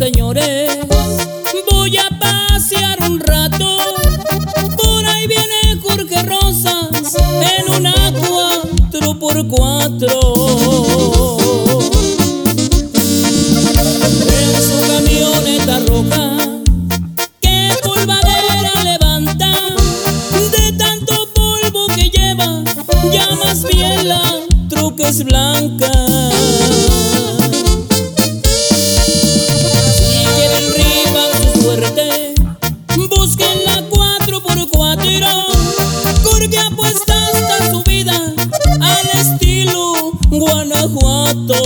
señores, voy a pasear un rato. Por ahí viene Jorge Rosas en una cuatro por cuatro. En su camioneta roja, que polvadera levanta, de tanto polvo que lleva, ya más bien la truca es blanca. Guanajuato.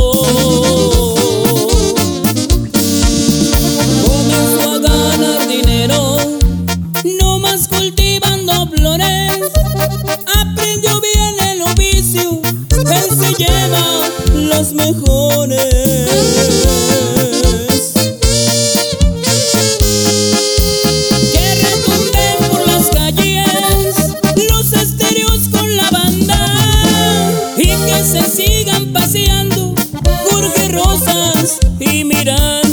Comenzó a ganar dinero, no más cultivando flores. Aprendió bien el oficio, él se lleva los mejores. Rosas y Miranda.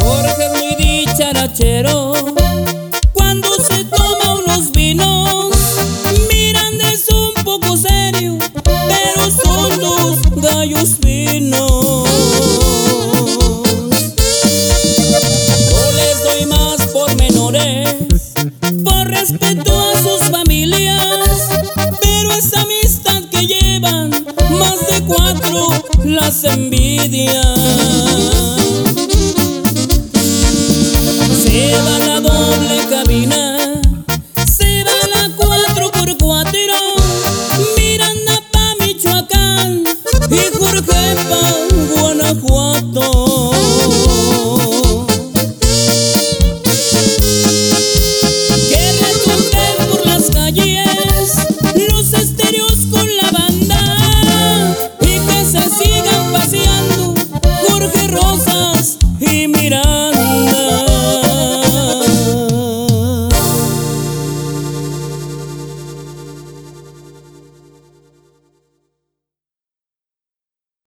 Jorge es muy dicharachero cuando se toma unos vinos. Miranda es un poco serio, pero son dos gallos finos. respeto a sus familias, pero esa amistad que llevan más de cuatro las envidia. Se va la doble cabina, se va la cuatro por cuatro, Miranda pa Michoacán y Jorge pa